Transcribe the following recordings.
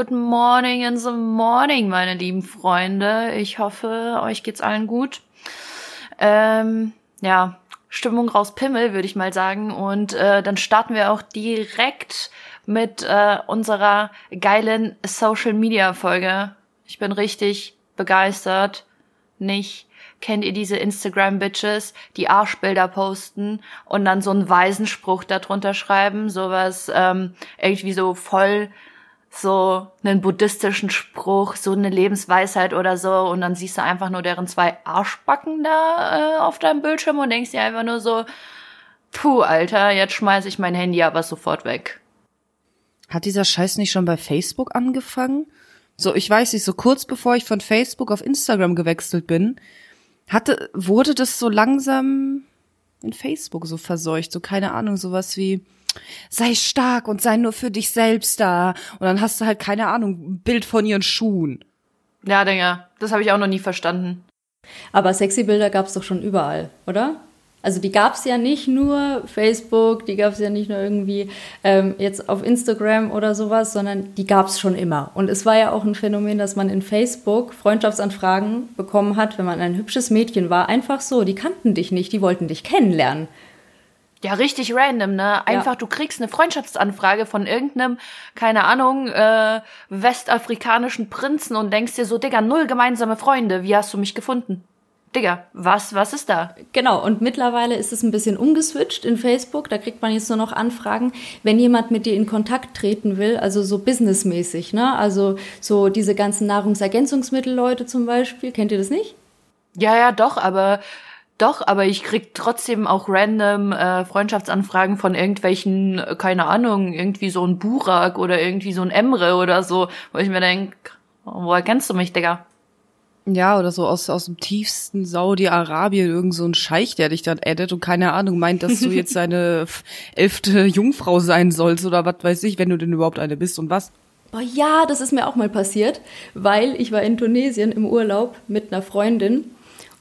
Good morning in the morning, meine lieben Freunde. Ich hoffe, euch geht's allen gut. Ähm, ja, Stimmung raus Pimmel, würde ich mal sagen. Und äh, dann starten wir auch direkt mit äh, unserer geilen Social Media Folge. Ich bin richtig begeistert. Nicht kennt ihr diese Instagram Bitches, die Arschbilder posten und dann so einen weisen Spruch darunter schreiben, sowas ähm, irgendwie so voll so einen buddhistischen Spruch, so eine Lebensweisheit oder so und dann siehst du einfach nur deren zwei Arschbacken da äh, auf deinem Bildschirm und denkst dir einfach nur so, puh, Alter, jetzt schmeiß ich mein Handy aber sofort weg. Hat dieser Scheiß nicht schon bei Facebook angefangen? So, ich weiß nicht, so kurz bevor ich von Facebook auf Instagram gewechselt bin, hatte, wurde das so langsam in Facebook so verseucht, so keine Ahnung, sowas wie, sei stark und sei nur für dich selbst da. Und dann hast du halt, keine Ahnung, ein Bild von ihren Schuhen. Ja, Digga, das habe ich auch noch nie verstanden. Aber sexy Bilder gab's doch schon überall, oder? Also die gab's ja nicht nur Facebook, die gab's ja nicht nur irgendwie ähm, jetzt auf Instagram oder sowas, sondern die gab's schon immer. Und es war ja auch ein Phänomen, dass man in Facebook Freundschaftsanfragen bekommen hat, wenn man ein hübsches Mädchen war. Einfach so, die kannten dich nicht, die wollten dich kennenlernen. Ja, richtig random, ne? Einfach, ja. du kriegst eine Freundschaftsanfrage von irgendeinem, keine Ahnung, äh, westafrikanischen Prinzen und denkst dir so, Digga, null gemeinsame Freunde, wie hast du mich gefunden? Digga, was, was ist da? Genau, und mittlerweile ist es ein bisschen umgeswitcht in Facebook. Da kriegt man jetzt nur noch Anfragen, wenn jemand mit dir in Kontakt treten will, also so businessmäßig, ne? Also so diese ganzen Nahrungsergänzungsmittelleute zum Beispiel. Kennt ihr das nicht? Ja, ja, doch, aber doch, aber ich krieg trotzdem auch random äh, Freundschaftsanfragen von irgendwelchen, äh, keine Ahnung, irgendwie so ein Burak oder irgendwie so ein Emre oder so, wo ich mir denk, woher kennst du mich, Digga? Ja, oder so aus, aus dem tiefsten Saudi-Arabien, irgend so ein Scheich, der dich dann addet und keine Ahnung meint, dass du jetzt seine elfte Jungfrau sein sollst oder was weiß ich, wenn du denn überhaupt eine bist und was. Boah, ja, das ist mir auch mal passiert, weil ich war in Tunesien im Urlaub mit einer Freundin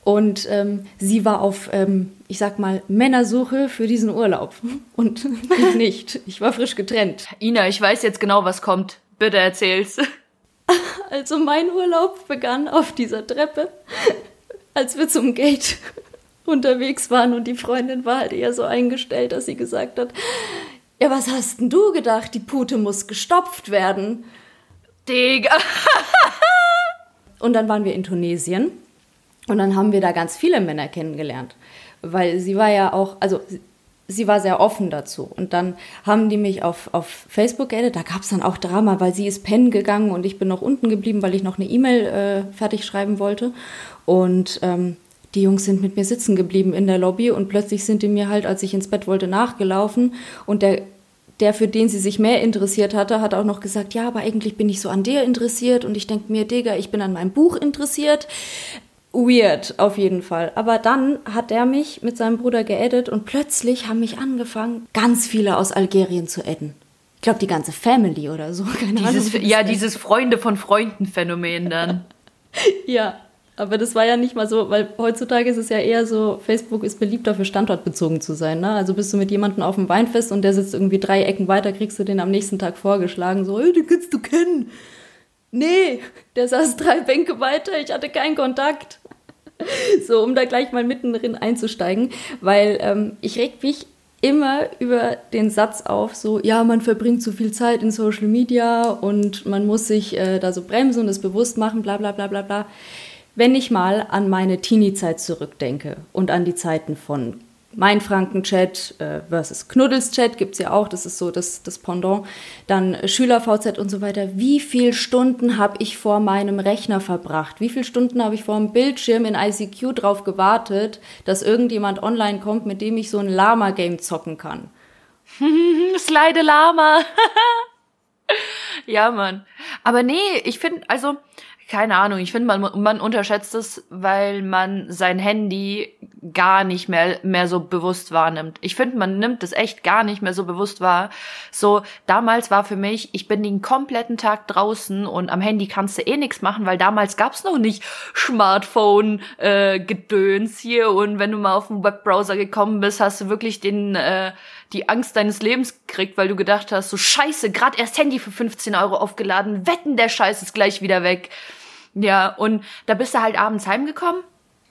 und ähm, sie war auf, ähm, ich sag mal, Männersuche für diesen Urlaub. Und ich nicht. Ich war frisch getrennt. Ina, ich weiß jetzt genau, was kommt. Bitte erzähl's. Also mein Urlaub begann auf dieser Treppe, als wir zum Gate unterwegs waren und die Freundin war halt eher so eingestellt, dass sie gesagt hat, ja, was hast denn du gedacht? Die Pute muss gestopft werden. Digga. und dann waren wir in Tunesien und dann haben wir da ganz viele Männer kennengelernt, weil sie war ja auch, also sie war sehr offen dazu. Und dann haben die mich auf, auf Facebook geaddet. Da gab es dann auch Drama, weil sie ist pennen gegangen und ich bin noch unten geblieben, weil ich noch eine E-Mail äh, fertig schreiben wollte. Und ähm, die Jungs sind mit mir sitzen geblieben in der Lobby und plötzlich sind die mir halt, als ich ins Bett wollte, nachgelaufen. Und der der, für den sie sich mehr interessiert hatte, hat auch noch gesagt, ja, aber eigentlich bin ich so an dir interessiert und ich denke mir, Digga, ich bin an meinem Buch interessiert weird, auf jeden Fall. Aber dann hat er mich mit seinem Bruder geedit und plötzlich haben mich angefangen, ganz viele aus Algerien zu adden. Ich glaube, die ganze Family oder so. Keine dieses, Ahnung, ja, dieses Freunde von Freunden Phänomen dann. ja, aber das war ja nicht mal so, weil heutzutage ist es ja eher so, Facebook ist beliebter für standortbezogen zu sein. Ne? Also bist du mit jemandem auf dem Weinfest und der sitzt irgendwie drei Ecken weiter, kriegst du den am nächsten Tag vorgeschlagen, so, hey, den kannst du kennen. Nee, der saß drei Bänke weiter, ich hatte keinen Kontakt. So, um da gleich mal mittendrin einzusteigen, weil ähm, ich reg mich immer über den Satz auf, so, ja, man verbringt zu viel Zeit in Social Media und man muss sich äh, da so bremsen und es bewusst machen, bla bla bla bla bla. Wenn ich mal an meine Teenie-Zeit zurückdenke und an die Zeiten von mein Franken-Chat äh, versus Knuddels-Chat gibt es ja auch, das ist so das, das Pendant. Dann Schüler-VZ und so weiter. Wie viele Stunden habe ich vor meinem Rechner verbracht? Wie viele Stunden habe ich vor dem Bildschirm in ICQ drauf gewartet, dass irgendjemand online kommt, mit dem ich so ein Lama-Game zocken kann? Slide Lama. ja, Mann. Aber nee, ich finde, also keine Ahnung, ich finde, man, man unterschätzt es, weil man sein Handy gar nicht mehr, mehr so bewusst wahrnimmt. Ich finde, man nimmt es echt gar nicht mehr so bewusst wahr. So, damals war für mich, ich bin den kompletten Tag draußen und am Handy kannst du eh nichts machen, weil damals gab's noch nicht Smartphone-Gedöns äh, hier und wenn du mal auf den Webbrowser gekommen bist, hast du wirklich den, äh, die Angst deines Lebens gekriegt, weil du gedacht hast, so scheiße, gerade erst Handy für 15 Euro aufgeladen, wetten, der Scheiß ist gleich wieder weg. Ja, und da bist du halt abends heimgekommen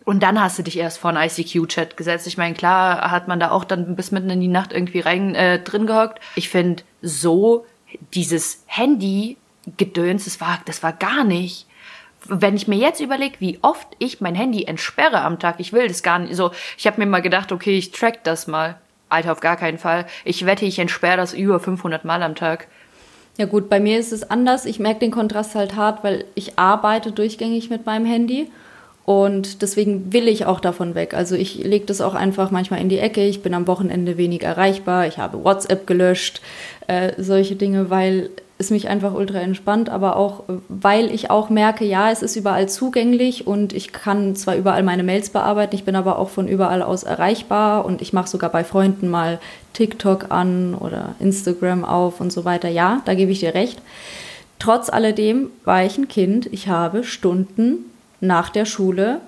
und dann hast du dich erst vor einen ICQ-Chat gesetzt. Ich meine, klar hat man da auch dann bis mitten in die Nacht irgendwie rein äh, drin gehockt. Ich finde, so dieses Handy-Gedöns, das war, das war gar nicht. Wenn ich mir jetzt überlege, wie oft ich mein Handy entsperre am Tag, ich will das gar nicht. So, ich habe mir mal gedacht, okay, ich track das mal. Alter, auf gar keinen Fall. Ich wette, ich entsperre das über 500 Mal am Tag. Ja gut, bei mir ist es anders. Ich merke den Kontrast halt hart, weil ich arbeite durchgängig mit meinem Handy und deswegen will ich auch davon weg. Also ich lege das auch einfach manchmal in die Ecke. Ich bin am Wochenende wenig erreichbar. Ich habe WhatsApp gelöscht, äh, solche Dinge, weil es mich einfach ultra entspannt, aber auch, weil ich auch merke, ja, es ist überall zugänglich und ich kann zwar überall meine Mails bearbeiten, ich bin aber auch von überall aus erreichbar und ich mache sogar bei Freunden mal TikTok an oder Instagram auf und so weiter. Ja, da gebe ich dir recht. Trotz alledem war ich ein Kind, ich habe Stunden nach der Schule,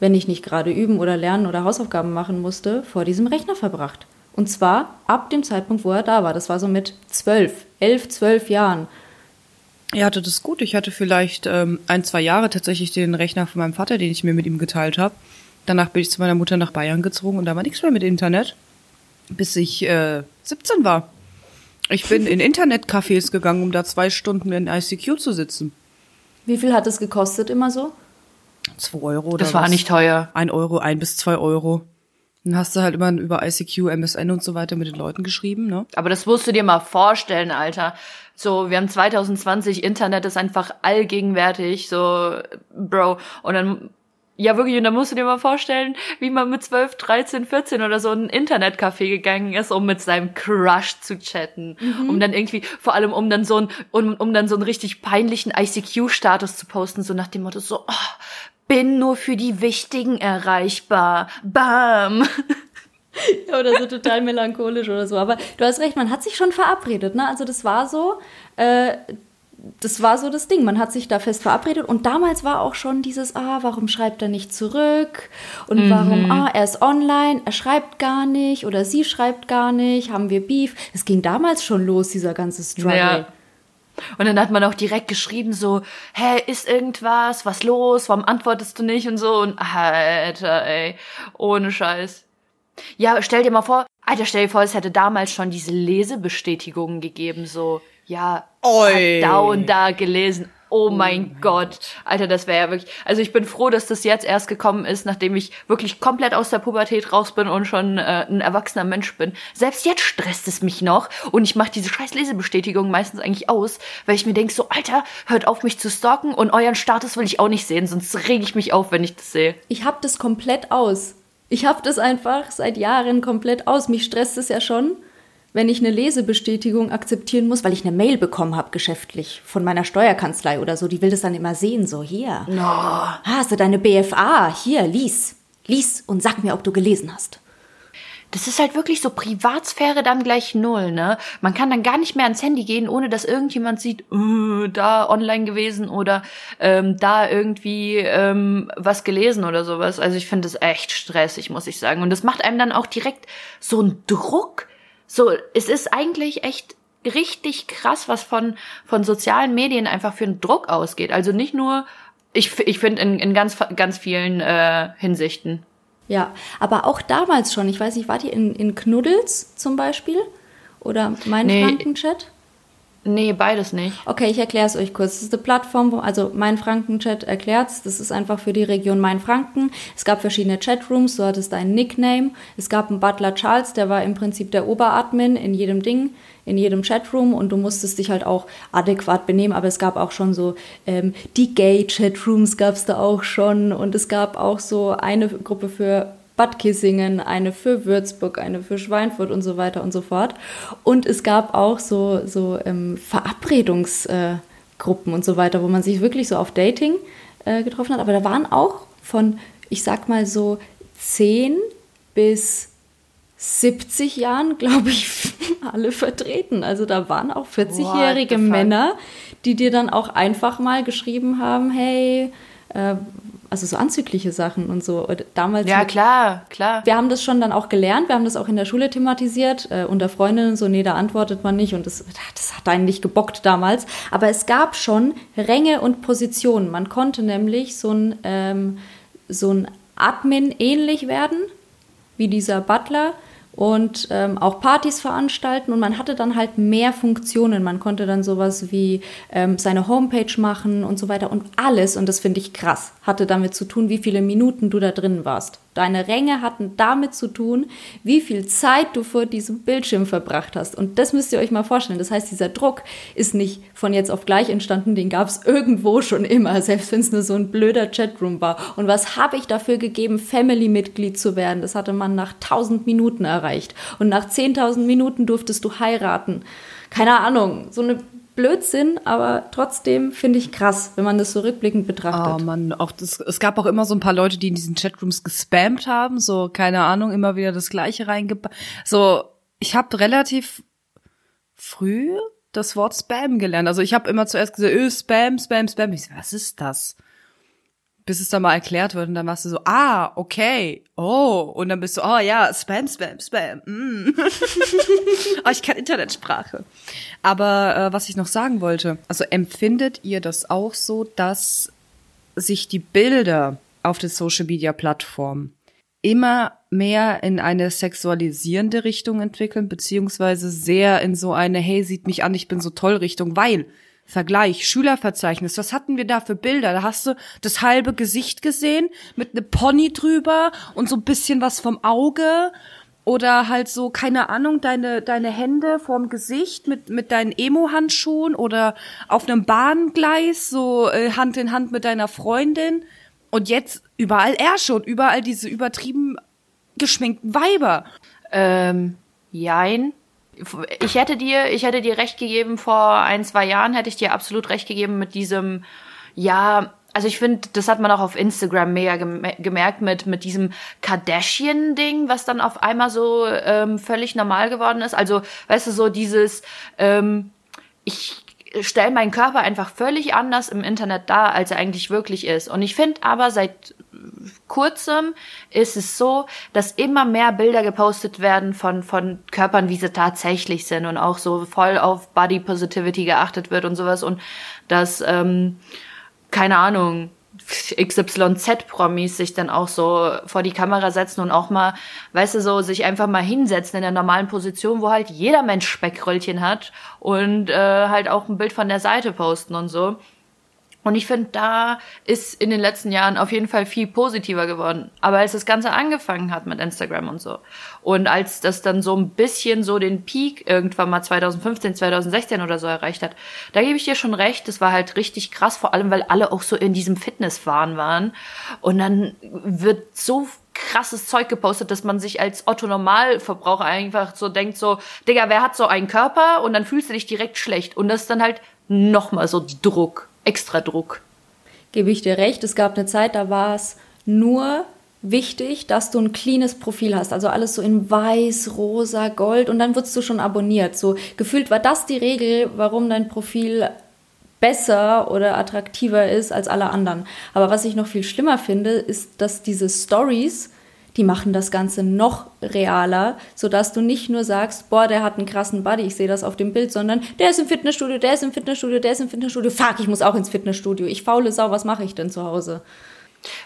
wenn ich nicht gerade üben oder lernen oder Hausaufgaben machen musste, vor diesem Rechner verbracht. Und zwar ab dem Zeitpunkt, wo er da war. Das war so mit zwölf, elf, zwölf Jahren. Er hatte das gut. Ich hatte vielleicht ähm, ein, zwei Jahre tatsächlich den Rechner von meinem Vater, den ich mir mit ihm geteilt habe. Danach bin ich zu meiner Mutter nach Bayern gezogen und da war nichts mehr mit Internet, bis ich äh, 17 war. Ich bin in Internetcafés gegangen, um da zwei Stunden in ICQ zu sitzen. Wie viel hat es gekostet immer so? Zwei Euro oder Das war was? nicht teuer. Ein Euro, ein bis zwei Euro. Dann hast du halt immer über ICQ, MSN und so weiter mit den Leuten geschrieben, ne? Aber das musst du dir mal vorstellen, Alter. So, wir haben 2020, Internet ist einfach allgegenwärtig, so, Bro. Und dann, ja wirklich, und dann musst du dir mal vorstellen, wie man mit 12, 13, 14 oder so in ein Internetcafé gegangen ist, um mit seinem Crush zu chatten. Um dann irgendwie, vor allem um dann so ein, um, um dann so einen richtig peinlichen ICQ-Status zu posten, so nach dem Motto so, oh, bin nur für die Wichtigen erreichbar. Bam. Ja, oder so total melancholisch oder so. Aber du hast recht, man hat sich schon verabredet, ne? Also das war so, äh, das war so das Ding. Man hat sich da fest verabredet und damals war auch schon dieses, ah, warum schreibt er nicht zurück? Und warum, ah, er ist online, er schreibt gar nicht oder sie schreibt gar nicht, haben wir Beef? Es ging damals schon los, dieser ganze Struggle. Ja. Und dann hat man auch direkt geschrieben so, hä, ist irgendwas, was los, warum antwortest du nicht? Und so. Und Alter, ey, ohne Scheiß. Ja, stell dir mal vor, Alter, stell dir vor, es hätte damals schon diese Lesebestätigungen gegeben, so, ja, da und da gelesen. Oh mein Gott. Alter, das wäre ja wirklich. Also ich bin froh, dass das jetzt erst gekommen ist, nachdem ich wirklich komplett aus der Pubertät raus bin und schon äh, ein erwachsener Mensch bin. Selbst jetzt stresst es mich noch und ich mache diese scheiß Lesebestätigung meistens eigentlich aus, weil ich mir denk so, Alter, hört auf mich zu stalken und euren Status will ich auch nicht sehen, sonst reg ich mich auf, wenn ich das sehe. Ich hab das komplett aus. Ich hab das einfach seit Jahren komplett aus. Mich stresst es ja schon, wenn ich eine Lesebestätigung akzeptieren muss, weil ich eine Mail bekommen habe, geschäftlich, von meiner Steuerkanzlei oder so. Die will das dann immer sehen, so hier. Ah, hast du deine BFA? Hier, lies. Lies und sag mir, ob du gelesen hast. Das ist halt wirklich so Privatsphäre dann gleich null, ne? Man kann dann gar nicht mehr ans Handy gehen, ohne dass irgendjemand sieht, äh, da online gewesen oder ähm, da irgendwie ähm, was gelesen oder sowas. Also ich finde das echt stressig, muss ich sagen. Und das macht einem dann auch direkt so einen Druck. So, es ist eigentlich echt richtig krass, was von, von sozialen Medien einfach für einen Druck ausgeht. Also nicht nur, ich, ich finde in, in ganz, ganz vielen äh, Hinsichten. Ja, aber auch damals schon. Ich weiß nicht, wart ihr in, in Knuddels zum Beispiel? Oder mein Nee. Frankenchat? Nee, beides nicht. Okay, ich erkläre es euch kurz. Das ist eine Plattform, wo, also mein Franken-Chat erklärt's. Das ist einfach für die Region Mainfranken. Es gab verschiedene Chatrooms, du hattest deinen Nickname. Es gab einen Butler Charles, der war im Prinzip der Oberadmin in jedem Ding, in jedem Chatroom und du musstest dich halt auch adäquat benehmen. Aber es gab auch schon so ähm, die Gay-Chatrooms gab's da auch schon und es gab auch so eine Gruppe für Bad Kissingen, eine für Würzburg, eine für Schweinfurt und so weiter und so fort. Und es gab auch so, so ähm, Verabredungs- äh, und so weiter, wo man sich wirklich so auf Dating äh, getroffen hat. Aber da waren auch von, ich sag mal so, 10 bis 70 Jahren, glaube ich, alle vertreten. Also da waren auch 40-jährige Männer, die dir dann auch einfach mal geschrieben haben, hey, äh, also so anzügliche Sachen und so. Damals ja, klar, klar. Wir haben das schon dann auch gelernt, wir haben das auch in der Schule thematisiert, äh, unter Freundinnen so, nee, da antwortet man nicht und das, das hat einen nicht gebockt damals. Aber es gab schon Ränge und Positionen. Man konnte nämlich so ein, ähm, so ein Admin ähnlich werden, wie dieser Butler und ähm, auch Partys veranstalten und man hatte dann halt mehr Funktionen. Man konnte dann sowas wie ähm, seine Homepage machen und so weiter und alles, und das finde ich krass, hatte damit zu tun, wie viele Minuten du da drin warst. Deine Ränge hatten damit zu tun, wie viel Zeit du vor diesem Bildschirm verbracht hast. Und das müsst ihr euch mal vorstellen. Das heißt, dieser Druck ist nicht von jetzt auf gleich entstanden, den gab es irgendwo schon immer, selbst wenn es nur so ein blöder Chatroom war. Und was habe ich dafür gegeben, Family-Mitglied zu werden? Das hatte man nach 1000 Minuten erreicht. Und nach 10.000 Minuten durftest du heiraten. Keine Ahnung, so eine Blödsinn, aber trotzdem finde ich krass, wenn man das so rückblickend betrachtet. Oh man, auch das, es gab auch immer so ein paar Leute, die in diesen Chatrooms gespammt haben, so keine Ahnung, immer wieder das Gleiche reingebracht. So, ich habe relativ früh das Wort Spam gelernt. Also ich habe immer zuerst gesagt, öh, Spam, Spam, Spam. Ich so, was ist das? Bis es dann mal erklärt wird und dann warst du so, ah, okay, oh, und dann bist du, oh ja, Spam, Spam, Spam, mm. oh, ich kann Internetsprache. Aber äh, was ich noch sagen wollte, also empfindet ihr das auch so, dass sich die Bilder auf der Social Media Plattform immer mehr in eine sexualisierende Richtung entwickeln, beziehungsweise sehr in so eine, hey, sieht mich an, ich bin so toll Richtung, weil Vergleich, Schülerverzeichnis, was hatten wir da für Bilder? Da hast du das halbe Gesicht gesehen mit ne Pony drüber und so ein bisschen was vom Auge oder halt so keine Ahnung deine deine Hände vorm Gesicht mit mit deinen Emo Handschuhen oder auf einem Bahngleis so äh, Hand in Hand mit deiner Freundin und jetzt überall Ärsche und überall diese übertrieben geschminkten Weiber. Ähm, jein ich hätte dir, ich hätte dir recht gegeben vor ein, zwei Jahren, hätte ich dir absolut recht gegeben mit diesem, ja, also ich finde, das hat man auch auf Instagram mega gemerkt mit, mit diesem Kardashian-Ding, was dann auf einmal so ähm, völlig normal geworden ist. Also, weißt du, so dieses, ähm, ich stelle meinen Körper einfach völlig anders im Internet dar, als er eigentlich wirklich ist. Und ich finde aber seit kurzem ist es so, dass immer mehr Bilder gepostet werden von, von Körpern, wie sie tatsächlich sind und auch so voll auf Body Positivity geachtet wird und sowas und dass, ähm, keine Ahnung, XYZ-Promis sich dann auch so vor die Kamera setzen und auch mal, weißt du, so sich einfach mal hinsetzen in der normalen Position, wo halt jeder Mensch Speckröllchen hat und äh, halt auch ein Bild von der Seite posten und so. Und ich finde, da ist in den letzten Jahren auf jeden Fall viel positiver geworden. Aber als das Ganze angefangen hat mit Instagram und so und als das dann so ein bisschen so den Peak irgendwann mal 2015, 2016 oder so erreicht hat, da gebe ich dir schon recht, das war halt richtig krass, vor allem weil alle auch so in diesem Fitnesswahn waren. Und dann wird so krasses Zeug gepostet, dass man sich als Otto Normalverbraucher einfach so denkt, so, Digga, wer hat so einen Körper? Und dann fühlst du dich direkt schlecht. Und das ist dann halt nochmal so Druck extra Druck. Gebe ich dir recht. Es gab eine Zeit, da war es nur wichtig, dass du ein cleanes Profil hast. Also alles so in weiß, rosa, gold und dann wirst du schon abonniert. So gefühlt war das die Regel, warum dein Profil besser oder attraktiver ist als alle anderen. Aber was ich noch viel schlimmer finde, ist, dass diese Stories die machen das Ganze noch realer, sodass du nicht nur sagst, boah, der hat einen krassen Buddy, ich sehe das auf dem Bild, sondern der ist im Fitnessstudio, der ist im Fitnessstudio, der ist im Fitnessstudio, fuck, ich muss auch ins Fitnessstudio, ich faule Sau, was mache ich denn zu Hause?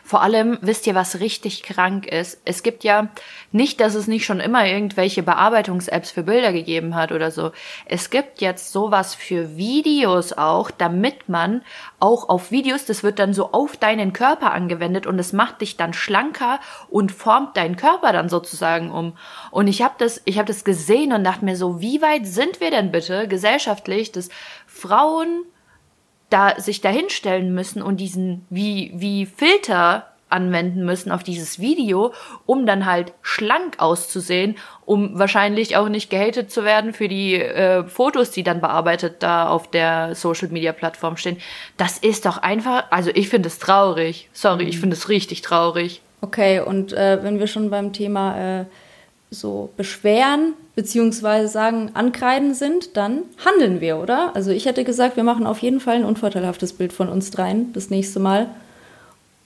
Vor allem wisst ihr, was richtig krank ist. Es gibt ja nicht, dass es nicht schon immer irgendwelche Bearbeitungs-Apps für Bilder gegeben hat oder so. Es gibt jetzt sowas für Videos auch, damit man auch auf Videos, das wird dann so auf deinen Körper angewendet und es macht dich dann schlanker und formt deinen Körper dann sozusagen um. Und ich habe das, ich habe das gesehen und dachte mir so, wie weit sind wir denn bitte gesellschaftlich, dass Frauen da sich dahinstellen müssen und diesen wie wie Filter anwenden müssen auf dieses Video, um dann halt schlank auszusehen, um wahrscheinlich auch nicht gehatet zu werden für die äh, Fotos, die dann bearbeitet da auf der Social Media Plattform stehen. Das ist doch einfach, also ich finde es traurig. Sorry, ich finde es richtig traurig. Okay, und äh, wenn wir schon beim Thema äh, so beschweren beziehungsweise sagen, ankreiden sind, dann handeln wir, oder? Also ich hätte gesagt, wir machen auf jeden Fall ein unvorteilhaftes Bild von uns dreien das nächste Mal.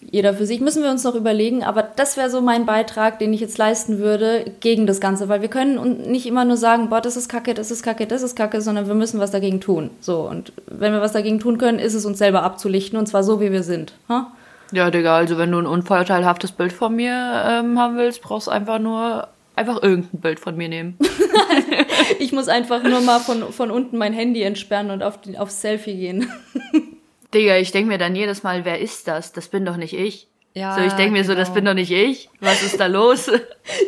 Jeder für sich müssen wir uns noch überlegen, aber das wäre so mein Beitrag, den ich jetzt leisten würde gegen das Ganze, weil wir können nicht immer nur sagen, boah, das ist kacke, das ist kacke, das ist kacke, sondern wir müssen was dagegen tun. So, und wenn wir was dagegen tun können, ist es uns selber abzulichten und zwar so, wie wir sind. Ha? Ja, Digga, also wenn du ein unvorteilhaftes Bild von mir ähm, haben willst, brauchst einfach nur einfach irgendein Bild von mir nehmen. ich muss einfach nur mal von, von unten mein Handy entsperren und auf die, aufs Selfie gehen. Digga, ich denke mir dann jedes Mal, wer ist das? Das bin doch nicht ich. Ja, so, ich denke mir genau. so, das bin doch nicht ich. Was ist da los?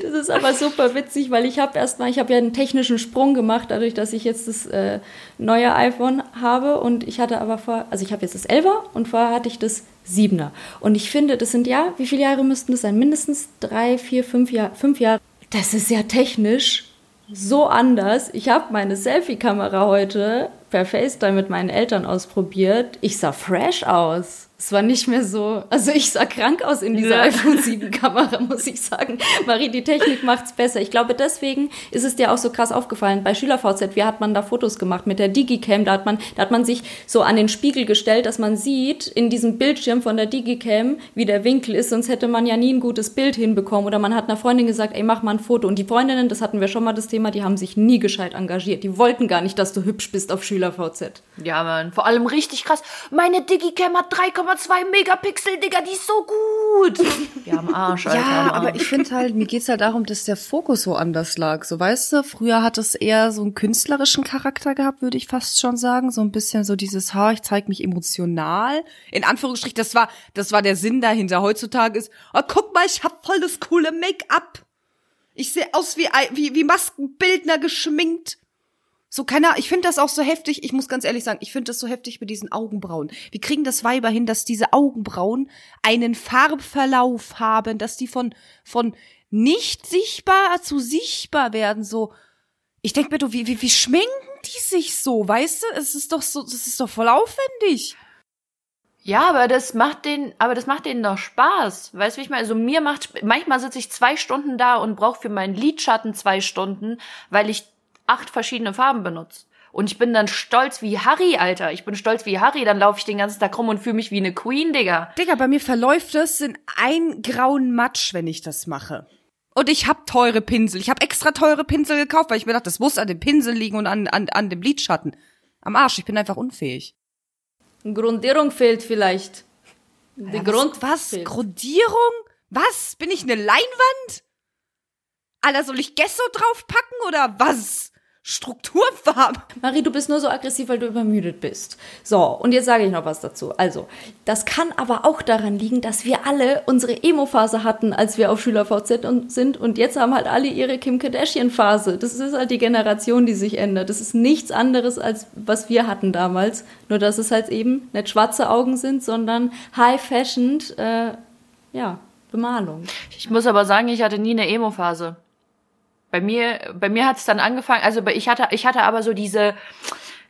Das ist aber super witzig, weil ich habe erstmal, ich habe ja einen technischen Sprung gemacht, dadurch, dass ich jetzt das äh, neue iPhone habe und ich hatte aber vor, also ich habe jetzt das 11er und vorher hatte ich das 7er. Und ich finde, das sind ja, wie viele Jahre müssten das sein? Mindestens drei, vier, fünf Jahre, fünf Jahre. Das ist ja technisch so anders. Ich habe meine Selfie-Kamera heute per FaceTime mit meinen Eltern ausprobiert. Ich sah fresh aus. Es war nicht mehr so, also ich sah krank aus in dieser Ja. iPhone 7 Kamera, muss ich sagen. Marie, die Technik macht's besser. Ich glaube, deswegen ist es dir auch so krass aufgefallen. Bei SchülerVZ, wie hat man da Fotos gemacht mit der Digicam? Da hat man, da hat man sich so an den Spiegel gestellt, dass man sieht in diesem Bildschirm von der Digicam, wie der Winkel ist. Sonst hätte man ja nie ein gutes Bild hinbekommen. Oder man hat einer Freundin gesagt, ey, mach mal ein Foto. Und die Freundinnen, das hatten wir schon mal das Thema, die haben sich nie gescheit engagiert. Die wollten gar nicht, dass du hübsch bist auf SchülerVZ. ja, Mann. Vor allem richtig krass. Meine Digicam hat 3,2 Megapixel, Digga, die ist so gut. Ja, am Arsch, Alter. Ja, aber ich finde halt, mir geht's halt darum, dass der Fokus so anders lag. So, weißt du, früher hat es eher so einen künstlerischen Charakter gehabt, würde ich fast schon sagen. So ein bisschen so dieses, ha, ich zeig mich emotional. In Anführungsstrichen, das war, das war der Sinn dahinter. Heutzutage ist, oh, guck mal, ich hab voll das coole Make-up. Ich sehe aus wie, wie, wie Maskenbildner geschminkt. So keiner, ich finde das auch so heftig, ich muss ganz ehrlich sagen, ich finde das so heftig mit diesen Augenbrauen. Wir kriegen das Weiber hin, dass diese Augenbrauen einen Farbverlauf haben, dass die von, von nicht sichtbar zu sichtbar werden, so. Ich denk mir, du, wie, wie, wie schminken die sich so, weißt du? Es ist doch so, das ist doch voll aufwendig. Ja, aber das macht den, aber das macht denen doch Spaß. Weißt du, wie ich meine? Also mir macht, manchmal sitze ich zwei Stunden da und brauche für meinen Lidschatten zwei Stunden, weil ich acht verschiedene Farben benutze. Und ich bin dann stolz wie Harry, Alter. Ich bin stolz wie Harry, dann laufe ich den ganzen Tag rum und fühle mich wie eine Queen, Digga. Digga, bei mir verläuft es in ein grauen Matsch, wenn ich das mache. Und ich hab teure Pinsel. Ich hab extra teure Pinsel gekauft, weil ich mir dachte, das muss an dem Pinsel liegen und an, an, an dem Lidschatten. Am Arsch, ich bin einfach unfähig. Grundierung fehlt vielleicht. Die Ja, Grund was? fehlt. Grundierung? Was? Bin ich eine Leinwand? Alter, soll ich Gesso draufpacken oder was? Strukturfarbe. Marie, du bist nur so aggressiv, weil du übermüdet bist. So, und jetzt sage ich noch was dazu. Also, das kann aber auch daran liegen, dass wir alle unsere Emo-Phase hatten, als wir auf SchülerVZ und- sind. Und jetzt haben halt alle ihre Kim Kardashian-Phase. Das ist halt die Generation, die sich ändert. Das ist nichts anderes, als was wir hatten damals. Nur, dass es halt eben nicht schwarze Augen sind, sondern high-fashioned, äh, ja, Bemalung. Ich muss aber sagen, ich hatte nie eine Emo-Phase. Bei mir, bei mir hat es dann angefangen, also ich hatte, ich hatte aber so diese,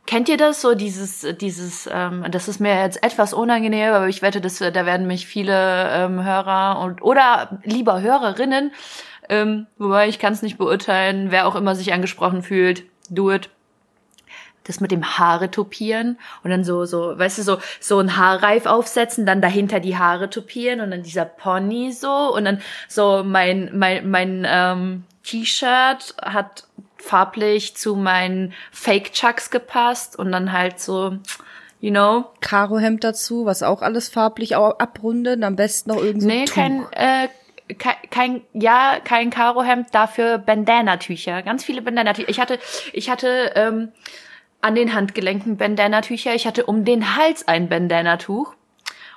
kennt ihr das? So dieses, dieses, ähm, das ist mir jetzt etwas unangenehm, aber ich wette, dass, da werden mich viele ähm, Hörer und oder lieber Hörerinnen, ähm, wobei ich kann es nicht beurteilen, wer auch immer sich angesprochen fühlt, do it das mit dem Haare topieren und dann so, so, weißt du, so, so ein Haarreif aufsetzen, dann dahinter die Haare topieren und dann dieser Pony so und dann so mein, mein, mein ähm, T-Shirt hat farblich zu meinen Fake Chucks gepasst und dann halt so, you know, Karohemd dazu, was auch alles farblich abrundet. Am besten noch irgend so nee, Tuch. kein, äh, kein, kein, ja, kein Karohemd, dafür Bandana-Tücher. Ganz viele Bandana-Tücher. Ich hatte, ich hatte ähm, an den Handgelenken Bandana-Tücher. Ich hatte um den Hals ein Bandana-Tuch.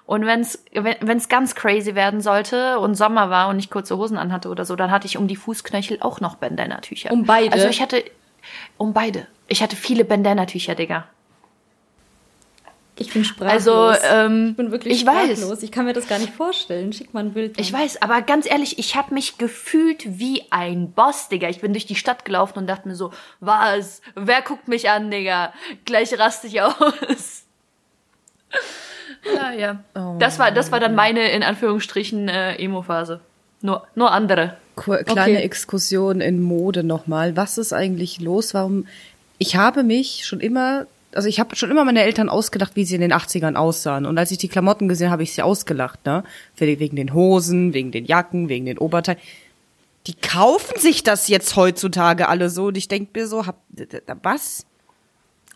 Und wenn's wenn wenn's ganz crazy werden sollte und Sommer war und ich kurze Hosen anhatte oder so, dann hatte ich um die Fußknöchel auch noch Bandana-Tücher. Um beide? Also ich hatte um beide. Ich hatte viele Bandana-Tücher, Digga. Ich bin sprachlos. Also, ähm, ich bin wirklich ich weiß. sprachlos. Ich kann mir das gar nicht vorstellen. Schick mal ein Bild. Ich weiß, aber ganz ehrlich, ich habe mich gefühlt wie ein Boss, Digga. Ich bin durch die Stadt gelaufen und dachte mir so, was? Wer guckt mich an, Digga? Gleich raste ich aus. Ja, ja. Oh das war, das war dann meine, in Anführungsstrichen, äh, Emo-Phase. Nur, nur andere. Kleine Okay. Exkursion in Mode nochmal. Was ist eigentlich los? Warum? Ich habe mich schon immer, also ich habe schon immer meine Eltern ausgedacht, wie sie in den 80ern aussahen. Und als ich die Klamotten gesehen habe, habe ich sie ausgelacht, ne? Wegen den Hosen, wegen den Jacken, wegen den Oberteilen. Die kaufen sich das jetzt heutzutage alle so. Und ich denke mir so, hab, was?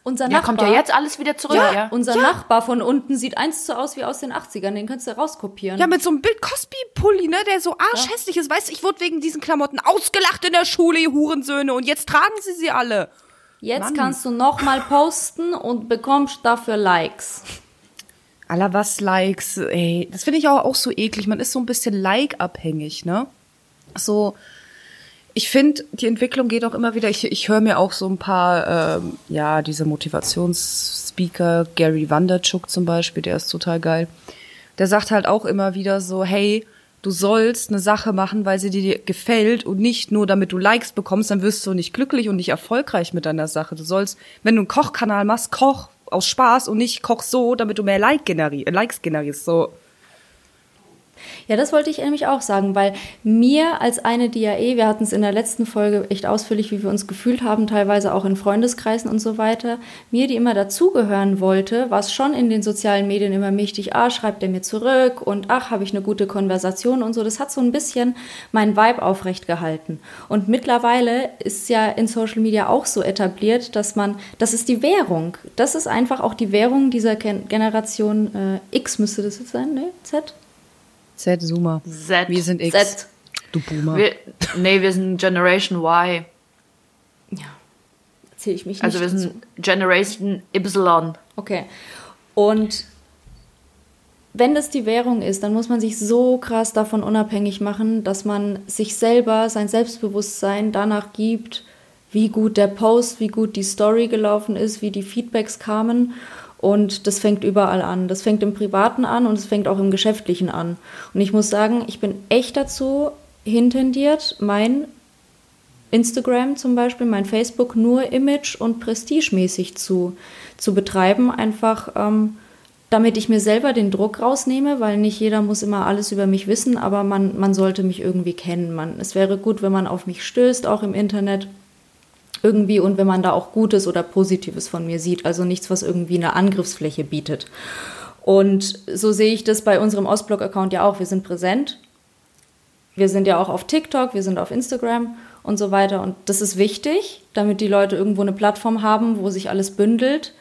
Unser Ja, Nachbar, kommt ja jetzt alles wieder zurück, Ja, ja. unser Nachbar von unten sieht eins zu aus wie aus den 80ern. Den kannst du rauskopieren. Ja, mit so einem Bild Cosby-Pulli, ne, der so arschhässlich ist. Weißt du, ich wurde wegen diesen Klamotten ausgelacht in der Schule, ihr Hurensöhne. Und jetzt tragen sie sie alle. Jetzt Mann. kannst du noch mal posten und bekommst dafür Likes. Aller was Likes, ey, das finde ich auch, auch so eklig. Man ist so ein bisschen Like-abhängig, ne? So, ich finde, die Entwicklung geht auch immer wieder. Ich, ich höre mir auch so ein paar, ähm, ja, diese Motivationsspeaker, Gary Vanderchuk zum Beispiel, der ist total geil. Der sagt halt auch immer wieder so, hey, du sollst eine Sache machen, weil sie dir gefällt und nicht nur, damit du Likes bekommst, dann wirst du nicht glücklich und nicht erfolgreich mit deiner Sache. Du sollst, wenn du einen Kochkanal machst, koch aus Spaß und nicht koch so, damit du mehr like generi Likes generierst. So, Ja, das wollte ich nämlich auch sagen, weil mir als eine, eh, wir hatten es in der letzten Folge echt ausführlich, wie wir uns gefühlt haben, teilweise auch in Freundeskreisen und so weiter, mir, die immer dazugehören wollte, war es schon in den sozialen Medien immer wichtig, ah, schreibt er mir zurück und ach, habe ich eine gute Konversation und so. Das hat so ein bisschen meinen Vibe aufrecht gehalten. Und mittlerweile ist ja in Social Media auch so etabliert, dass man, das ist die Währung. Das ist einfach auch die Währung dieser Gen Generation äh, X, müsste das jetzt sein, ne? Z? Z, Zoomer. Z. Wir sind X. Z. Du Boomer. Wir, nee, wir sind Generation Y. Ja, erzähle ich mich nicht. Also wir dazu. sind Generation Y. Okay. Und wenn das die Währung ist, dann muss man sich so krass davon unabhängig machen, dass man sich selber, sein Selbstbewusstsein danach gibt, wie gut der Post, wie gut die Story gelaufen ist, wie die Feedbacks kamen. Und das fängt überall an. Das fängt im Privaten an und es fängt auch im Geschäftlichen an. Und ich muss sagen, ich bin echt dazu hintendiert, mein Instagram zum Beispiel, mein Facebook nur image- und prestigemäßig zu, zu betreiben, einfach ähm, damit ich mir selber den Druck rausnehme, weil nicht jeder muss immer alles über mich wissen, aber man, man sollte mich irgendwie kennen. Man, es wäre gut, wenn man auf mich stößt, auch im Internet irgendwie und wenn man da auch Gutes oder Positives von mir sieht, also nichts, was irgendwie eine Angriffsfläche bietet. Und so sehe ich das bei unserem Ostblog-Account ja auch. Wir sind präsent, wir sind ja auch auf TikTok, wir sind auf Instagram und so weiter. Und das ist wichtig, damit die Leute irgendwo eine Plattform haben, wo sich alles bündelt.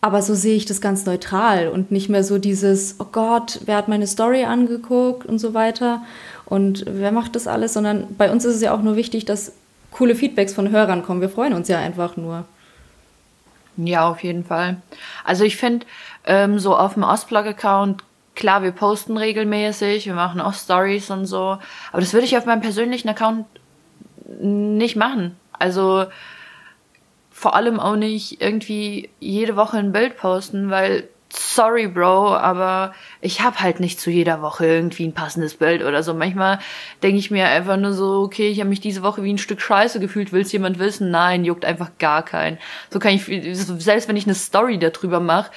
Aber so sehe ich das ganz neutral und nicht mehr so dieses, oh Gott, wer hat meine Story angeguckt und so weiter und wer macht das alles, sondern bei uns ist es ja auch nur wichtig, dass coole Feedbacks von Hörern kommen. Wir freuen uns ja einfach nur. Ja, auf jeden Fall. Also ich finde, ähm, so auf dem Ostblog-Account, klar, wir posten regelmäßig, wir machen auch Stories und so, aber das würde ich auf meinem persönlichen Account nicht machen. Also vor allem auch nicht irgendwie jede Woche ein Bild posten, weil sorry, Bro, aber ich habe halt nicht zu jeder Woche irgendwie ein passendes Bild oder so. Manchmal denke ich mir einfach nur so, okay, ich habe mich diese Woche wie ein Stück Scheiße gefühlt, will's jemand wissen? Nein, juckt einfach gar keinen. So kann ich, selbst wenn ich eine Story darüber mache,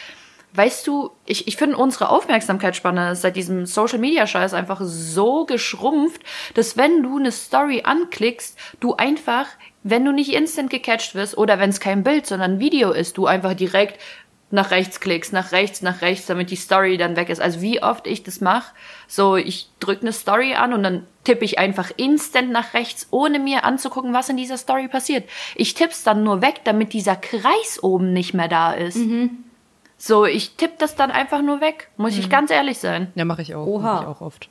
weißt du, ich, ich finde unsere Aufmerksamkeitsspanne ist seit diesem Social Media Scheiß einfach so geschrumpft, dass wenn du eine Story anklickst, du einfach, wenn du nicht instant gecatcht wirst oder wenn es kein Bild, sondern Video ist, du einfach direkt nach rechts klickst, nach rechts, nach rechts, damit die Story dann weg ist. Also wie oft ich das mache, so ich drücke eine Story an und dann tippe ich einfach instant nach rechts, ohne mir anzugucken, was in dieser Story passiert. Ich tipp's dann nur weg, damit dieser Kreis oben nicht mehr da ist. So, ich tippe das dann einfach nur weg, muss ich ganz ehrlich sein. Ja, mache ich auch. Oha. Mache ich auch oft.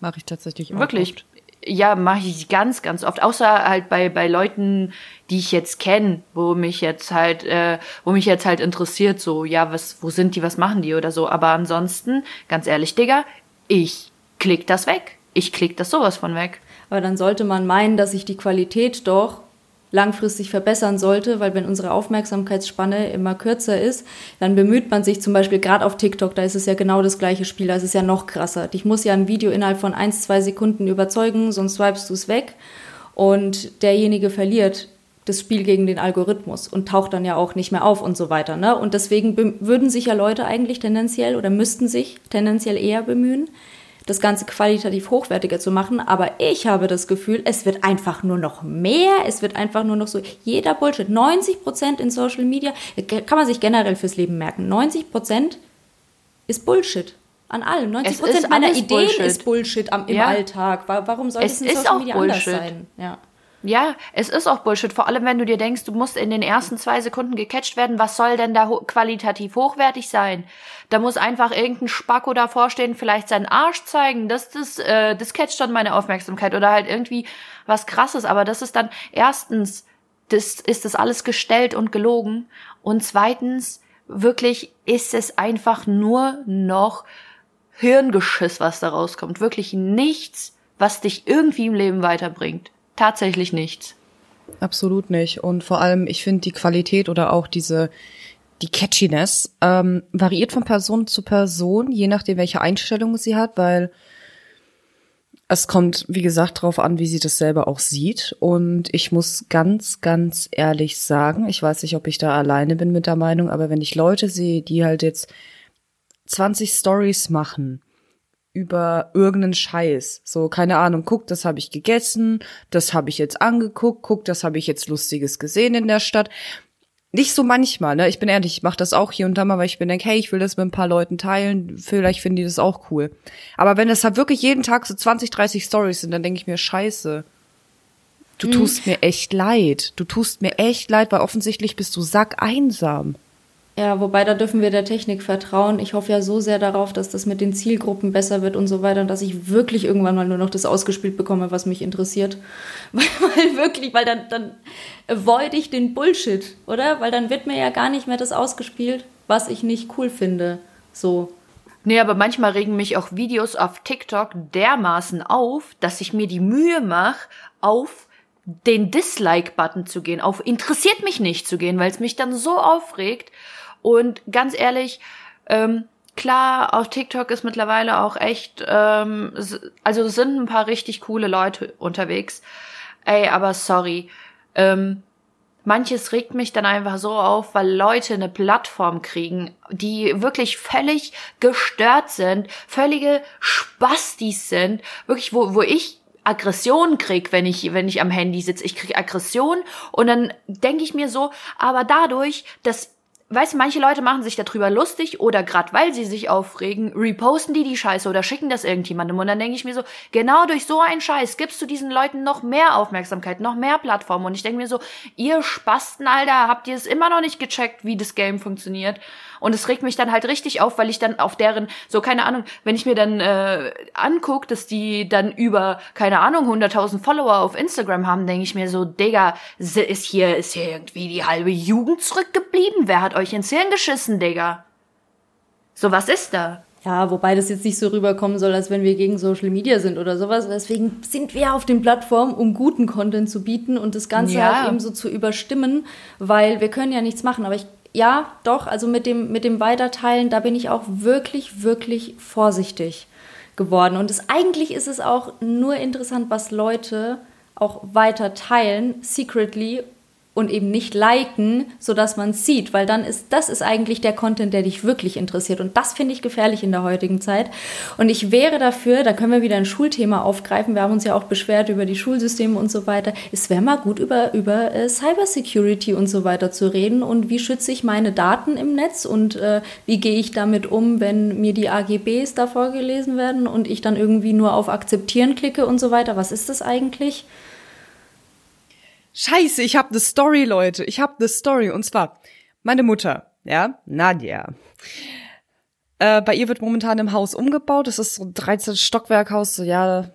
Mache ich tatsächlich auch Wirklich. oft. Ja, mache ich ganz, ganz oft. Außer halt bei, bei Leuten, die ich jetzt kenne, wo mich jetzt halt, äh, wo mich jetzt halt interessiert, so, ja, was, wo sind die, was machen die oder so. Aber ansonsten, ganz ehrlich, Digga, ich klick das weg. Ich klick das sowas von weg. Aber dann sollte man meinen, dass sich die Qualität doch langfristig verbessern sollte, weil wenn unsere Aufmerksamkeitsspanne immer kürzer ist, dann bemüht man sich zum Beispiel gerade auf TikTok, da ist es ja genau das gleiche Spiel, da ist es ja noch krasser. Ich muss ja ein Video innerhalb von eins, zwei Sekunden überzeugen, sonst swipest du es weg und derjenige verliert das Spiel gegen den Algorithmus und taucht dann ja auch nicht mehr auf und so weiter. Ne? Und deswegen würden sich ja Leute eigentlich tendenziell oder müssten sich tendenziell eher bemühen, das Ganze qualitativ hochwertiger zu machen. Aber ich habe das Gefühl, es wird einfach nur noch mehr. Es wird einfach nur noch so jeder Bullshit. 90 Prozent in Social Media, kann man sich generell fürs Leben merken. 90 Prozent ist Bullshit. An allem. 90 Prozent meiner Ideen Bullshit. ist Bullshit am, im ja. Alltag. Warum soll es in Social Media Bullshit. anders sein? Ja. Ja, es ist auch Bullshit. Vor allem, wenn du dir denkst, du musst in den ersten zwei Sekunden gecatcht werden. Was soll denn da ho qualitativ hochwertig sein? Da muss einfach irgendein Spacko davor stehen, vielleicht seinen Arsch zeigen. Das, das, äh, das catcht dann meine Aufmerksamkeit. Oder halt irgendwie was krasses. Aber das ist dann erstens, das ist das alles gestellt und gelogen. Und zweitens, wirklich ist es einfach nur noch Hirngeschiss, was da rauskommt. Wirklich nichts, was dich irgendwie im Leben weiterbringt tatsächlich nichts. Absolut nicht. Und vor allem, ich finde die Qualität oder auch diese die Catchiness ähm, variiert von Person zu Person, je nachdem, welche Einstellung sie hat, weil es kommt, wie gesagt, darauf an, wie sie das selber auch sieht. Und ich muss ganz, ganz ehrlich sagen, ich weiß nicht, ob ich da alleine bin mit der Meinung, aber wenn ich Leute sehe, die halt jetzt 20 Stories machen über irgendeinen Scheiß. So, keine Ahnung, guck, das habe ich gegessen, das habe ich jetzt angeguckt, guck, das habe ich jetzt Lustiges gesehen in der Stadt. Nicht so manchmal, ne? Ich bin ehrlich, ich mache das auch hier und da mal, weil ich bin denk, hey, ich will das mit ein paar Leuten teilen, vielleicht finden die das auch cool. Aber wenn es halt wirklich jeden Tag so 20, 30 Stories sind, dann denke ich mir, scheiße. Du mhm. tust mir echt leid. Du tust mir echt leid, weil offensichtlich bist du sackeinsam. Ja, wobei da dürfen wir der Technik vertrauen. Ich hoffe ja so sehr darauf, dass das mit den Zielgruppen besser wird und so weiter und dass ich wirklich irgendwann mal nur noch das ausgespielt bekomme, was mich interessiert. Weil, weil wirklich, weil dann, dann avoid ich den Bullshit, oder? Weil dann wird mir ja gar nicht mehr das ausgespielt, was ich nicht cool finde. So. Nee, aber manchmal regen mich auch Videos auf TikTok dermaßen auf, dass ich mir die Mühe mache, auf den Dislike-Button zu gehen, auf interessiert mich nicht zu gehen, weil es mich dann so aufregt und ganz ehrlich, ähm, klar, auf TikTok ist mittlerweile auch echt, ähm, also sind ein paar richtig coole Leute unterwegs. Ey, aber sorry. Ähm, manches regt mich dann einfach so auf, weil Leute eine Plattform kriegen, die wirklich völlig gestört sind, völlige Spastis sind, wirklich, wo, wo ich Aggression krieg, wenn ich, wenn ich am Handy sitze. Ich krieg Aggression und dann denke ich mir so, aber dadurch, dass weißt du, manche Leute machen sich darüber lustig oder gerade weil sie sich aufregen, reposten die die Scheiße oder schicken das irgendjemandem. Und dann denke ich mir so, genau durch so einen Scheiß gibst du diesen Leuten noch mehr Aufmerksamkeit, noch mehr Plattformen. Und ich denke mir so, ihr Spasten, Alter, habt ihr es immer noch nicht gecheckt, wie das Game funktioniert? Und es regt mich dann halt richtig auf, weil ich dann auf deren, so keine Ahnung, wenn ich mir dann äh, anguck, dass die dann über, keine Ahnung, 100.000 Follower auf Instagram haben, denke ich mir so, Digga, ist hier, ist hier irgendwie die halbe Jugend zurückgeblieben? Wer hat euch ins Hirn geschissen, Digga? So, was ist da? Ja, wobei das jetzt nicht so rüberkommen soll, als wenn wir gegen Social Media sind oder sowas. Deswegen sind wir auf den Plattformen, um guten Content zu bieten und das Ganze ja. halt eben so zu überstimmen, weil wir können ja nichts machen. Aber ich ja, doch, also mit dem, mit dem Weiterteilen, da bin ich auch wirklich, wirklich vorsichtig geworden. Und es, eigentlich ist es auch nur interessant, was Leute auch weiter teilen, secretly, und eben nicht liken, sodass man es sieht, weil dann ist das ist eigentlich der Content, der dich wirklich interessiert. Und das finde ich gefährlich in der heutigen Zeit. Und ich wäre dafür, da können wir wieder ein Schulthema aufgreifen, wir haben uns ja auch beschwert über die Schulsysteme und so weiter, es wäre mal gut über über äh, Cybersecurity und so weiter zu reden. Und wie schütze ich meine Daten im Netz? Und äh, wie gehe ich damit um, wenn mir die AGBs da vorgelesen werden und ich dann irgendwie nur auf akzeptieren klicke und so weiter, was ist das eigentlich? Scheiße, ich habe eine Story, Leute. Ich habe eine Story. Und zwar, meine Mutter, ja, Nadja. Äh, bei ihr wird momentan im Haus umgebaut. Das ist so ein 13 Stockwerkhaus, so ja,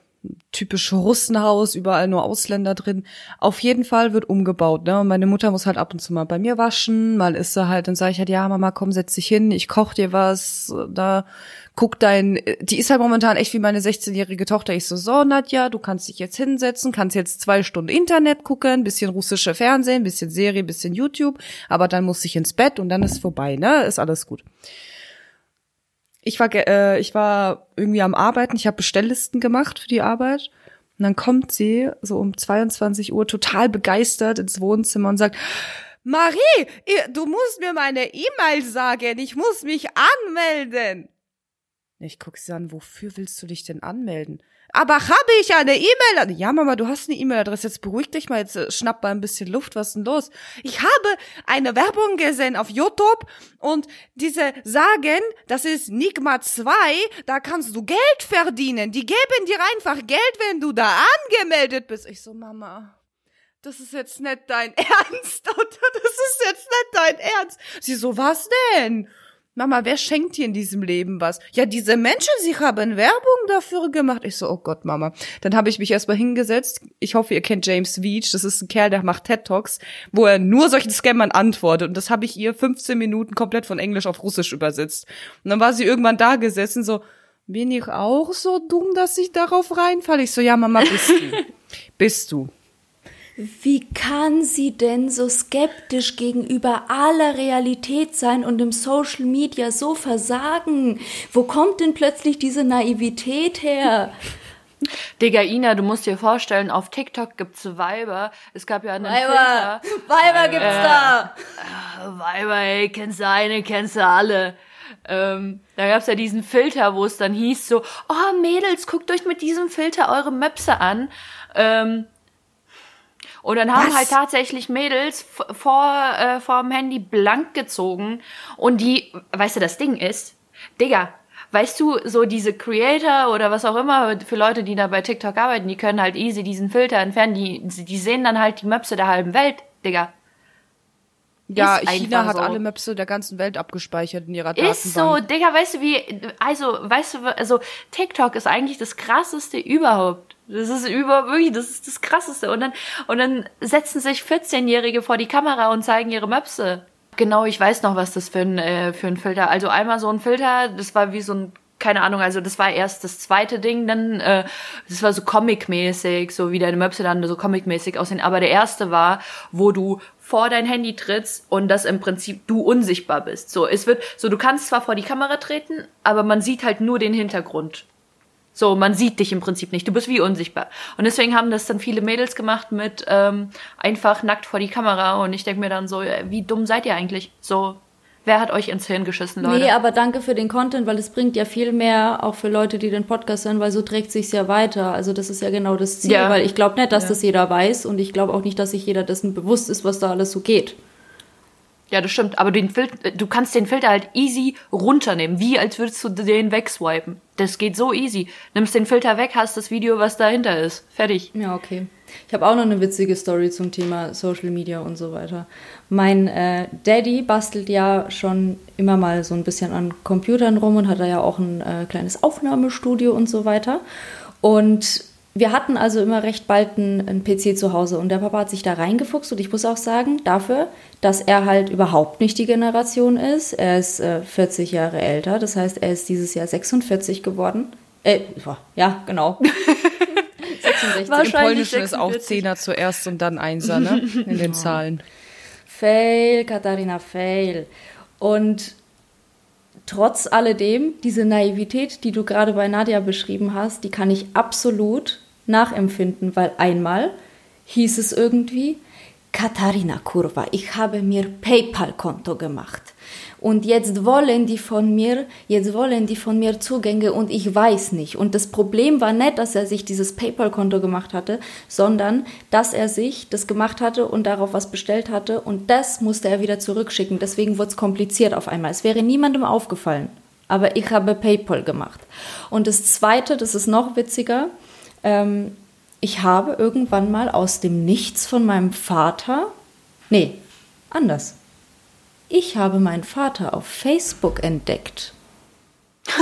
typische Russenhaus, überall nur Ausländer drin. Auf jeden Fall wird umgebaut, ne? Und meine Mutter muss halt ab und zu mal bei mir waschen, mal ist sie halt, dann sage ich halt, ja, Mama, komm, setz dich hin, ich koch dir was, da guck dein, die ist halt momentan echt wie meine 16-jährige Tochter. Ich so, so, Nadja, du kannst dich jetzt hinsetzen, kannst jetzt zwei Stunden Internet gucken, bisschen russische Fernsehen, bisschen Serie, bisschen YouTube, aber dann muss ich ins Bett und dann ist vorbei, ne? Ist alles gut ich war, äh, ich war irgendwie am Arbeiten, ich habe Bestelllisten gemacht für die Arbeit. Und dann kommt sie so um 22 Uhr total begeistert ins Wohnzimmer und sagt, Marie, du musst mir meine E-Mail sagen, ich muss mich anmelden. Ich guck sie an, wofür willst du dich denn anmelden? Aber habe ich eine E-Mail? Ja, Mama, du hast eine E-Mail-Adresse. Jetzt beruhig dich mal, jetzt äh, schnapp mal ein bisschen Luft. Was ist denn los? Ich habe eine Werbung gesehen auf YouTube und diese sagen, das ist Nigma 2, da kannst du Geld verdienen. Die geben dir einfach Geld, wenn du da angemeldet bist. Ich so, Mama, das ist jetzt nicht dein Ernst, oder? Das ist jetzt nicht dein Ernst. Sie so, was denn? Mama, wer schenkt dir in diesem Leben was? Ja, diese Menschen, sie haben Werbung dafür gemacht. Ich so, oh Gott, Mama. Dann habe ich mich erstmal hingesetzt. Ich hoffe, ihr kennt James Veach. Das ist ein Kerl, der macht TED Talks, wo er nur solchen Scammern antwortet. Und das habe ich ihr 15 Minuten komplett von Englisch auf Russisch übersetzt. Und dann war sie irgendwann da gesessen, so, bin ich auch so dumm, dass ich darauf reinfalle? Ich so, ja, Mama, bist du. bist du. Wie kann sie denn so skeptisch gegenüber aller Realität sein und im Social Media so versagen? Wo kommt denn plötzlich diese Naivität her? Digga, Ina, du musst dir vorstellen, auf TikTok gibt's Weiber. Es gab ja einen Weiber. Filter. Weiber gibt's äh, da. Äh, Weiber, ey, kennst du eine, kennst du alle. Ähm, da gab's ja diesen Filter, wo es dann hieß so, oh Mädels, guckt euch mit diesem Filter eure Möpse an. Ähm, und dann haben Was? halt tatsächlich Mädels vor, äh, vor dem Handy blank gezogen. Und die, weißt du, das Ding ist, Digga, weißt du, so diese Creator oder was auch immer für Leute, die da bei TikTok arbeiten, die können halt easy diesen Filter entfernen. Die, die sehen dann halt die Möpse der halben Welt, Digga. Ja, ist China hat so. alle Möpse der ganzen Welt abgespeichert in ihrer Datenbank. Ist so, Digga, weißt du wie, also, weißt du, also TikTok ist eigentlich das krasseste überhaupt. Das ist über, wirklich, das ist das Krasseste. Und dann, und dann setzen sich 14-Jährige vor die Kamera und zeigen ihre Möpse. Genau, ich weiß noch, was das für ein, äh, für ein Filter. Also einmal so ein Filter, das war wie so ein keine Ahnung, also das war erst das zweite Ding, dann äh, das war so comic-mäßig, so wie deine Möpse dann so comic-mäßig aussehen. Aber der erste war, wo du vor dein Handy trittst und das im Prinzip du unsichtbar bist. So, es wird, so du kannst zwar vor die Kamera treten, aber man sieht halt nur den Hintergrund. So, man sieht dich im Prinzip nicht. Du bist wie unsichtbar. Und deswegen haben das dann viele Mädels gemacht mit ähm, einfach nackt vor die Kamera. Und ich denke mir dann so, äh, wie dumm seid ihr eigentlich? So, wer hat euch ins Hirn geschissen, Leute? Nee, aber danke für den Content, weil es bringt ja viel mehr auch für Leute, die den Podcast hören, weil so trägt sich's ja weiter. Also das ist ja genau das Ziel, ja. weil ich glaube nicht, dass ja. das jeder weiß und ich glaube auch nicht, dass sich jeder dessen bewusst ist, was da alles so geht. Ja, das stimmt. Aber den Filter, du kannst den Filter halt easy runternehmen, wie als würdest du den wegswipen. Das geht so easy. Nimmst den Filter weg, hast das Video, was dahinter ist. Fertig. Ja, okay. Ich habe auch noch eine witzige Story zum Thema Social Media und so weiter. Mein äh, Daddy bastelt ja schon immer mal so ein bisschen an Computern rum und hat da ja auch ein äh, kleines Aufnahmestudio und so weiter. Und wir hatten also immer recht bald einen, einen, PC zu Hause und der Papa hat sich da reingefuchst und ich muss auch sagen, dafür, dass er halt überhaupt nicht die Generation ist, er ist äh, 40 Jahre älter, das heißt, er ist dieses Jahr 46 geworden. Äh, ja, genau. 66. Im Polnischen ist auch Zehner zuerst und dann Einser, ne? In den Zahlen. Fail, Katharina, fail. Und trotz alledem, diese Naivität, die du gerade bei Nadja beschrieben hast, die kann ich absolut nachempfinden, weil einmal hieß es irgendwie, Katharina Kurva, ich habe mir PayPal-Konto gemacht. Und jetzt wollen die von mir, jetzt wollen die von mir Zugänge und ich weiß nicht. Und das Problem war nicht, dass er sich dieses PayPal-Konto gemacht hatte, sondern dass er sich das gemacht hatte und darauf was bestellt hatte und das musste er wieder zurückschicken. Deswegen wurde es kompliziert auf einmal. Es wäre niemandem aufgefallen. Aber ich habe PayPal gemacht. Und das Zweite, das ist noch witziger, ähm, ich habe irgendwann mal aus dem Nichts von meinem Vater, nee, anders. Ich habe meinen Vater auf Facebook entdeckt.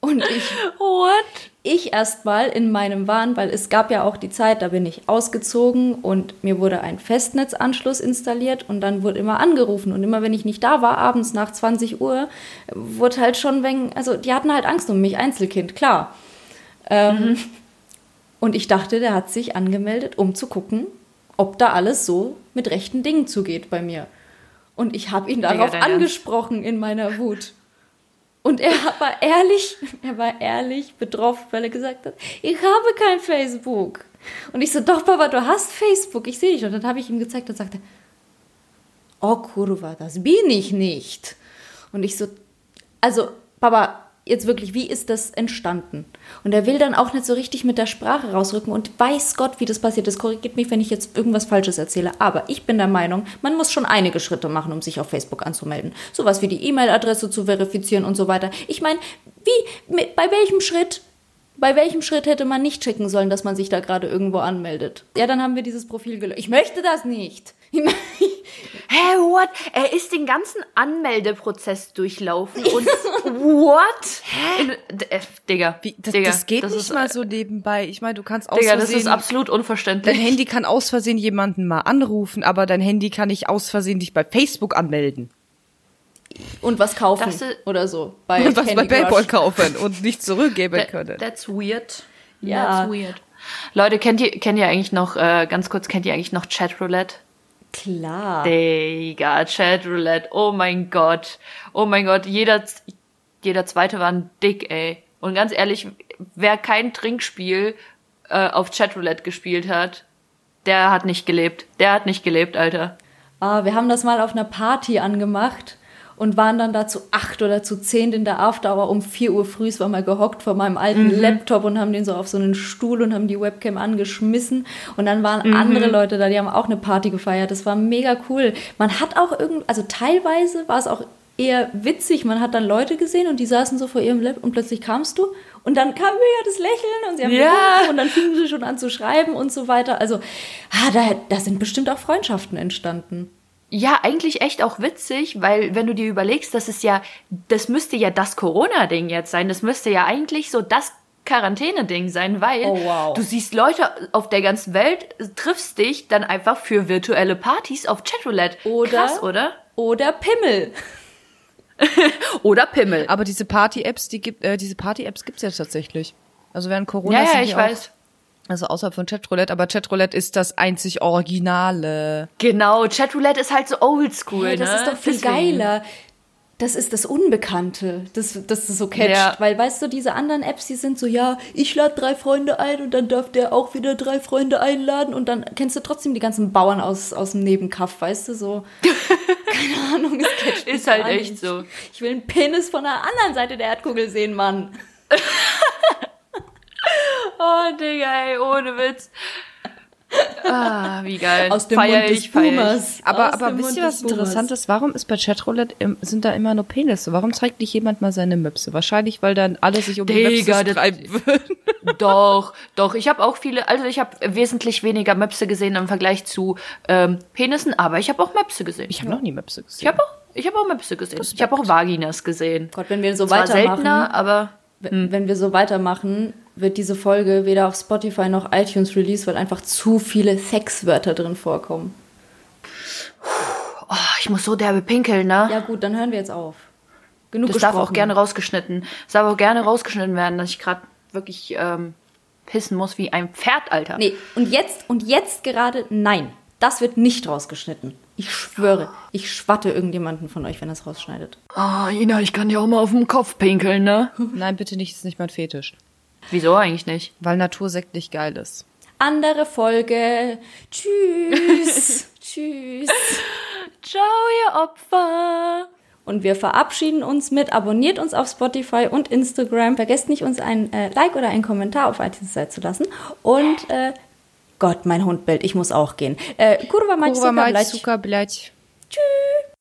Und ich What? ich erstmal in meinem Wahn, weil es gab ja auch die Zeit, da bin ich ausgezogen und mir wurde ein Festnetzanschluss installiert und dann wurde immer angerufen und immer wenn ich nicht da war, abends nach 20 Uhr, wurde halt schon wenn, also die hatten halt Angst um mich, Einzelkind, klar. Ähm, Und ich dachte, der hat sich angemeldet, um zu gucken, ob da alles so mit rechten Dingen zugeht bei mir. Und ich habe ihn darauf Ernst? angesprochen in meiner Wut. Und er war ehrlich, er war ehrlich betroffen, weil er gesagt hat, ich habe kein Facebook. Und ich so, doch, Papa, du hast Facebook, ich sehe dich. Und dann habe ich ihm gezeigt und sagte, oh Kurva, das bin ich nicht. Und ich so, also, Papa, jetzt wirklich, wie ist das entstanden? Und er will dann auch nicht so richtig mit der Sprache rausrücken und weiß Gott, wie das passiert ist. Korrigiert mich, wenn ich jetzt irgendwas Falsches erzähle. Aber ich bin der Meinung, man muss schon einige Schritte machen, um sich auf Facebook anzumelden. Sowas wie die E-Mail-Adresse zu verifizieren und so weiter. Ich meine, wie, bei welchem Schritt bei welchem Schritt hätte man nicht checken sollen, dass man sich da gerade irgendwo anmeldet? Ja, dann haben wir dieses Profil gelöscht. Ich möchte das nicht. Hä, what? Er ist den ganzen Anmeldeprozess durchlaufen und what? Hä? Äh, Digga, Wie, das, Digga, das geht nicht ist, mal so nebenbei. Ich meine, du kannst aus Digga, das Versehen, ist absolut dein unverständlich. Handy kann aus Versehen jemanden mal anrufen, aber dein Handy kann nicht aus Versehen dich bei Facebook anmelden. Und was kaufen Das ist- oder so. Bei Und was bei Candy Crush. PayPal kaufen und nicht zurückgeben That- können. That's weird. Ja. That's weird. Leute, kennt ihr, kennt ihr eigentlich noch, äh, ganz kurz, kennt ihr eigentlich noch Chatroulette? Klar. Digga, Chatroulette, oh mein Gott. Oh mein Gott, jeder, jeder zweite war ein Dick, ey. Und ganz ehrlich, wer kein Trinkspiel äh, auf Chatroulette gespielt hat, der hat nicht gelebt. Der hat nicht gelebt, Alter. Ah, wir haben das mal auf einer Party angemacht und waren dann da zu acht oder zu zehn in der Afterhour um vier Uhr früh. Es war mal gehockt vor meinem alten Laptop und haben den so auf so einen Stuhl und haben die Webcam angeschmissen. Und dann waren andere Leute da, die haben auch eine Party gefeiert. Das war mega cool. Man hat auch irgend, also teilweise war es auch eher witzig. Man hat dann Leute gesehen und die saßen so vor ihrem Laptop und plötzlich kamst du und dann kam wieder das Lächeln und sie haben Ja. und dann fingen sie schon an zu schreiben und so weiter. Also, ah, da, da sind bestimmt auch Freundschaften entstanden. Ja, eigentlich echt auch witzig, weil wenn du dir überlegst, das ist ja, das müsste ja das Corona-Ding jetzt sein. Das müsste ja eigentlich so das Quarantäne-Ding sein, weil Oh, wow. du siehst Leute auf der ganzen Welt, triffst dich dann einfach für virtuelle Partys auf Chatroulette. Oder- Krass, oder? Oder Pimmel. Oder Pimmel. Aber diese Party-Apps, die gibt, äh, diese Party-Apps gibt's ja tatsächlich. Also während Corona Ja, sind ja, die ich auch, weiß. Also außerhalb von Chatroulette, aber Chatroulette ist das einzig Originale. Genau, Chatroulette ist halt so oldschool, Hey, das ne? ist doch viel Deswegen. geiler. Das ist das Unbekannte, das, das ist so catcht. Ja. Weil, weißt du, diese anderen Apps, die sind so, ja, ich lade drei Freunde ein und dann darf der auch wieder drei Freunde einladen und dann kennst du trotzdem die ganzen Bauern aus, aus dem Nebenkaff, weißt du, so. Keine Ahnung, es catcht Ist halt echt nicht. so. Ich will einen Penis von der anderen Seite der Erdkugel sehen, Mann. Oh, Digga, ey, ohne Witz. Ah, wie geil. Aus dem Feier Mund des ich, ich. Boomers. Aber, Aus aber wisst ihr, was des. Interessantes? Warum ist bei Chatroulette sind da immer nur Penisse? Warum zeigt nicht jemand mal seine Möpse? Wahrscheinlich, weil dann alle sich um die Digga, Möpse das- streiten würden. Doch, doch. Ich habe auch viele, also ich habe wesentlich weniger Möpse gesehen im Vergleich zu ähm, Penissen, aber ich habe auch Möpse gesehen. Ich habe noch nie Möpse gesehen. Ich habe auch, ich habe auch Möpse gesehen. Ich habe auch Vaginas gesehen. Gott, wenn wir so Zwar weitermachen. seltener, aber Wenn wenn wir so weitermachen, wird diese Folge weder auf Spotify noch iTunes released, weil einfach zu viele Sexwörter drin vorkommen. oh, ich muss so derbe pinkeln, ne? Ja gut, dann hören wir jetzt auf. Genug das darf gesprochen. auch gerne rausgeschnitten. Es darf auch gerne rausgeschnitten werden, dass ich gerade wirklich ähm, pissen muss wie ein Pferd, Alter. Nee, und jetzt, und jetzt gerade, nein. Das wird nicht rausgeschnitten. Ich schwöre, ich schwatte irgendjemanden von euch, wenn das rausschneidet. Oh, Ina, ich kann dir auch mal auf den Kopf pinkeln, ne? Nein, bitte nicht, ist nicht mein Fetisch. Wieso eigentlich nicht? Weil Natursekt nicht geil ist. Andere Folge. Tschüss. Tschüss. Ciao, ihr Opfer. Und wir verabschieden uns mit, abonniert uns auf Spotify und Instagram. Vergesst nicht, uns ein äh, Like oder einen Kommentar auf iTunes zu lassen. Und äh, Gott, mein Hund bellt, ich muss auch gehen. Äh, kurwa mać Kurwa mać, blać. suka, blać. Tschüss.